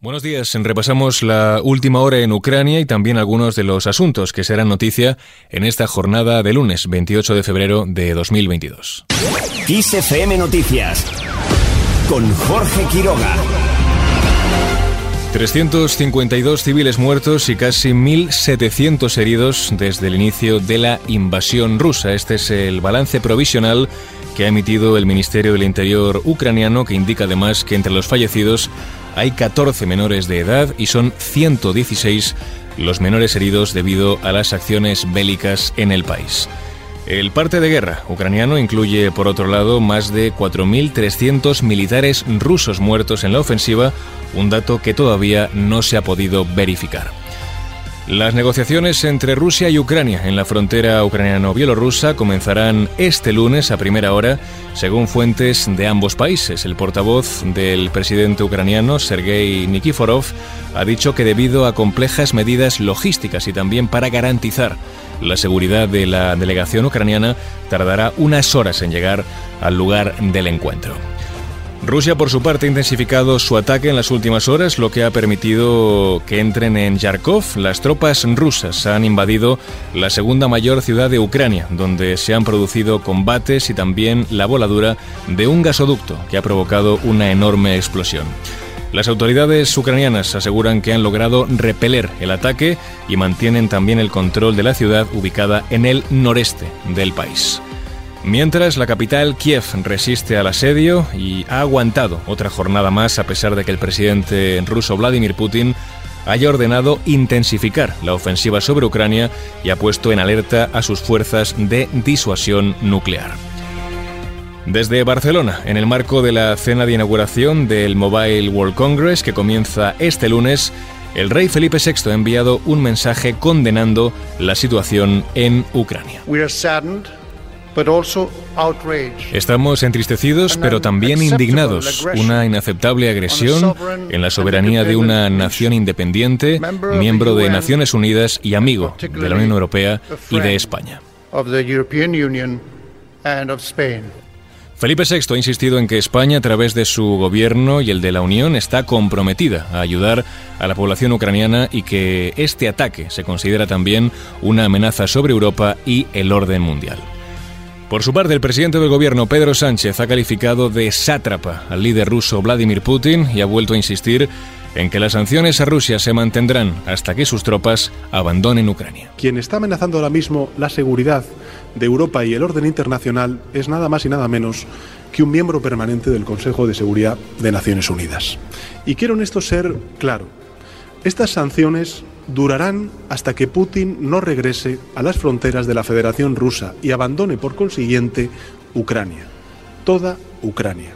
Buenos días. Repasamos la última hora en Ucrania y también algunos de los asuntos que serán noticia en esta jornada de lunes 28 de febrero de 2022. XFM Noticias con Jorge Quiroga. 352 civiles muertos y casi 1.700 heridos desde el inicio de la invasión rusa. Este es el balance provisional que ha emitido el Ministerio del Interior ucraniano, que indica además que entre los fallecidos hay 14 menores de edad y son 116 los menores heridos debido a las acciones bélicas en el país. El parte de guerra ucraniano incluye, por otro lado, más de 4.300 militares rusos muertos en la ofensiva, un dato que todavía no se ha podido verificar. Las negociaciones entre Rusia y Ucrania en la frontera ucraniano-bielorrusa comenzarán este lunes a primera hora, según fuentes de ambos países. El portavoz del presidente ucraniano, Sergei Nikiforov, ha dicho que debido a complejas medidas logísticas y también para garantizar la seguridad de la delegación ucraniana, tardará unas horas en llegar al lugar del encuentro. Rusia, por su parte, ha intensificado su ataque en las últimas horas, lo que ha permitido que entren en Yarkov. Las tropas rusas han invadido la segunda mayor ciudad de Ucrania, donde se han producido combates y también la voladura de un gasoducto que ha provocado una enorme explosión. Las autoridades ucranianas aseguran que han logrado repeler el ataque y mantienen también el control de la ciudad ubicada en el noreste del país. Mientras, la capital, Kiev, resiste al asedio y ha aguantado otra jornada más a pesar de que el presidente ruso Vladimir Putin haya ordenado intensificar la ofensiva sobre Ucrania y ha puesto en alerta a sus fuerzas de disuasión nuclear. Desde Barcelona, en el marco de la cena de inauguración del Mobile World Congress que comienza este lunes, el rey Felipe VI ha enviado un mensaje condenando la situación en Ucrania. Estamos entristecidos, pero también indignados. Una inaceptable agresión en la soberanía de una nación independiente, miembro de Naciones Unidas y amigo de la Unión Europea y de España. Felipe VI ha insistido en que España, a través de su gobierno y el de la Unión, está comprometida a ayudar a la población ucraniana y que este ataque se considera también una amenaza sobre Europa y el orden mundial. Por su parte, el presidente del gobierno, Pedro Sánchez, ha calificado de sátrapa al líder ruso Vladimir Putin y ha vuelto a insistir en que las sanciones a Rusia se mantendrán hasta que sus tropas abandonen Ucrania. Quien está amenazando ahora mismo la seguridad de Europa y el orden internacional es nada más y nada menos que un miembro permanente del Consejo de Seguridad de Naciones Unidas. Y quiero en esto ser claro. Estas sanciones durarán hasta que Putin no regrese a las fronteras de la Federación Rusa y abandone por consiguiente Ucrania, toda Ucrania.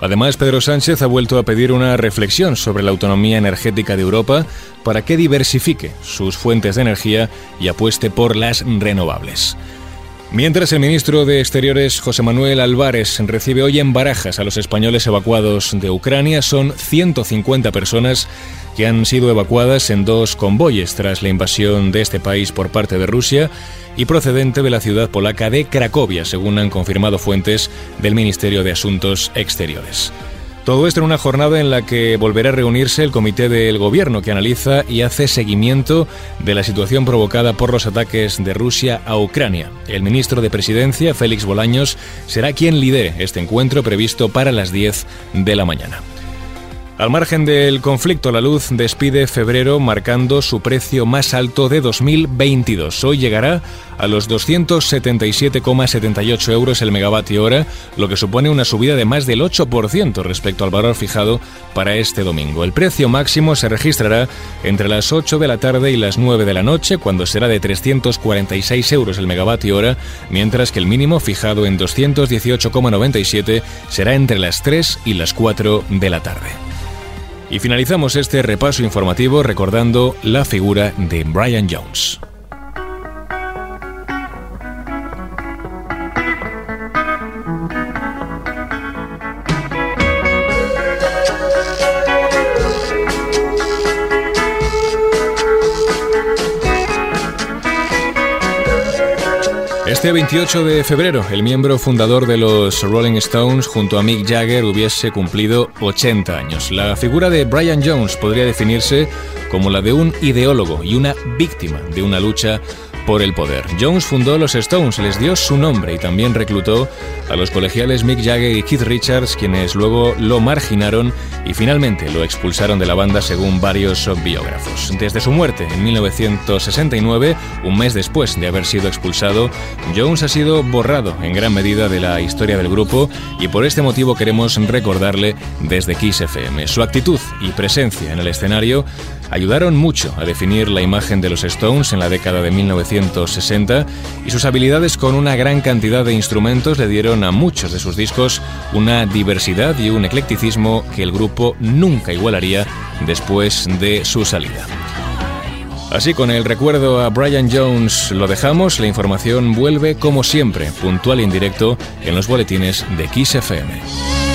Además, Pedro Sánchez ha vuelto a pedir una reflexión sobre la autonomía energética de Europa para que diversifique sus fuentes de energía y apueste por las renovables. Mientras el ministro de Exteriores José Manuel Álvarez recibe hoy en Barajas a los españoles evacuados de Ucrania, son 150 personas que han sido evacuadas en dos convoyes tras la invasión de este país por parte de Rusia y procedente de la ciudad polaca de Cracovia, según han confirmado fuentes del Ministerio de Asuntos Exteriores. Todo esto en una jornada en la que volverá a reunirse el comité del gobierno que analiza y hace seguimiento de la situación provocada por los ataques de Rusia a Ucrania. El ministro de Presidencia, Félix Bolaños, será quien lidere este encuentro previsto para las 10 de la mañana. Al margen del conflicto, la luz despide febrero marcando su precio más alto de 2022. Hoy llegará a los 277,78 euros el megavatio hora, lo que supone una subida de más del 8% respecto al valor fijado para este domingo. El precio máximo se registrará entre las 8 de la tarde y las 9 de la noche, cuando será de 346 euros el megavatio hora, mientras que el mínimo fijado en 218,97 será entre las 3 y las 4 de la tarde. Y finalizamos este repaso informativo recordando la figura de Brian Jones. Este 28 de febrero, el miembro fundador de los Rolling Stones junto a Mick Jagger hubiese cumplido 80 años. La figura de Brian Jones podría definirse como la de un ideólogo y una víctima de una lucha por el poder. Jones fundó los Stones, les dio su nombre y también reclutó a los colegiales Mick Jagger y Keith Richards, quienes luego lo marginaron y finalmente lo expulsaron de la banda según varios biógrafos. Desde su muerte en 1969, un mes después de haber sido expulsado, Jones ha sido borrado en gran medida de la historia del grupo y por este motivo queremos recordarle desde Kiss FM. Su actitud y presencia en el escenario ayudaron mucho a definir la imagen de los Stones en la década de 1960 y sus habilidades con una gran cantidad de instrumentos le dieron a muchos de sus discos una diversidad y un eclecticismo que el grupo nunca igualaría después de su salida. Así con el recuerdo a Brian Jones lo dejamos, la información vuelve como siempre, puntual y en directo en los boletines de Kiss FM.